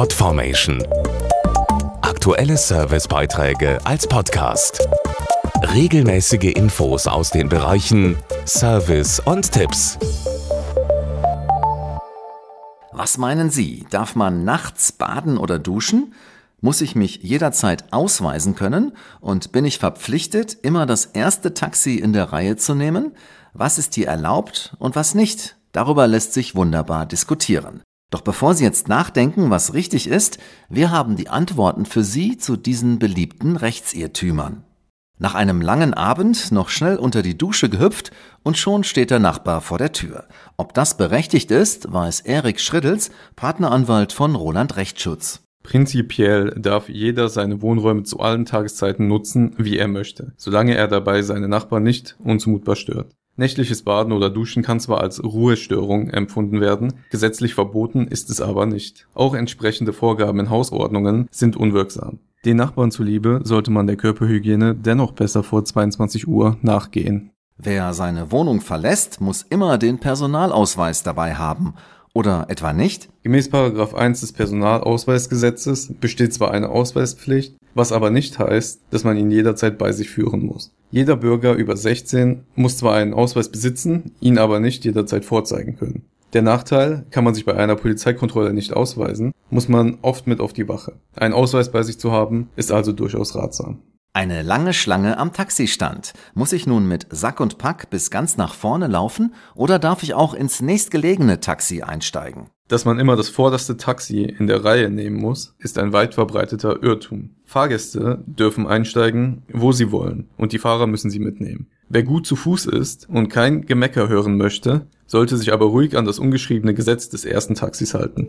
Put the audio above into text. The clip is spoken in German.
Podformation. Aktuelle Servicebeiträge als Podcast. Regelmäßige Infos aus den Bereichen Service und Tipps. Was meinen Sie? Darf man nachts baden oder duschen? Muss ich mich jederzeit ausweisen können? Und bin ich verpflichtet, immer das erste Taxi in der Reihe zu nehmen? Was ist hier erlaubt und was nicht? Darüber lässt sich wunderbar diskutieren. Doch bevor Sie jetzt nachdenken, was richtig ist, wir haben die Antworten für Sie zu diesen beliebten Rechtsirrtümern. Nach einem langen Abend noch schnell unter die Dusche gehüpft und schon steht der Nachbar vor der Tür. Ob das berechtigt ist, weiß Erik Schriddels, Partneranwalt von Roland Rechtsschutz. Prinzipiell darf jeder seine Wohnräume zu allen Tageszeiten nutzen, wie er möchte, solange er dabei seine Nachbarn nicht unzumutbar stört. Nächtliches Baden oder Duschen kann zwar als Ruhestörung empfunden werden, gesetzlich verboten ist es aber nicht. Auch entsprechende Vorgaben in Hausordnungen sind unwirksam. Den Nachbarn zuliebe sollte man der Körperhygiene dennoch besser vor 22 Uhr nachgehen. Wer seine Wohnung verlässt, muss immer den Personalausweis dabei haben. Oder etwa nicht? Gemäß 1 des Personalausweisgesetzes besteht zwar eine Ausweispflicht, was aber nicht heißt, dass man ihn jederzeit bei sich führen muss. Jeder Bürger über 16 muss zwar einen Ausweis besitzen, ihn aber nicht jederzeit vorzeigen können. Der Nachteil, kann man sich bei einer Polizeikontrolle nicht ausweisen, muss man oft mit auf die Wache. Einen Ausweis bei sich zu haben, ist also durchaus ratsam. Eine lange Schlange am Taxistand. Muss ich nun mit Sack und Pack bis ganz nach vorne laufen oder darf ich auch ins nächstgelegene Taxi einsteigen? Dass man immer das vorderste Taxi in der Reihe nehmen muss, ist ein weit verbreiteter Irrtum. Fahrgäste dürfen einsteigen, wo sie wollen, und die Fahrer müssen sie mitnehmen. Wer gut zu Fuß ist und kein Gemecker hören möchte, sollte sich aber ruhig an das ungeschriebene Gesetz des ersten Taxis halten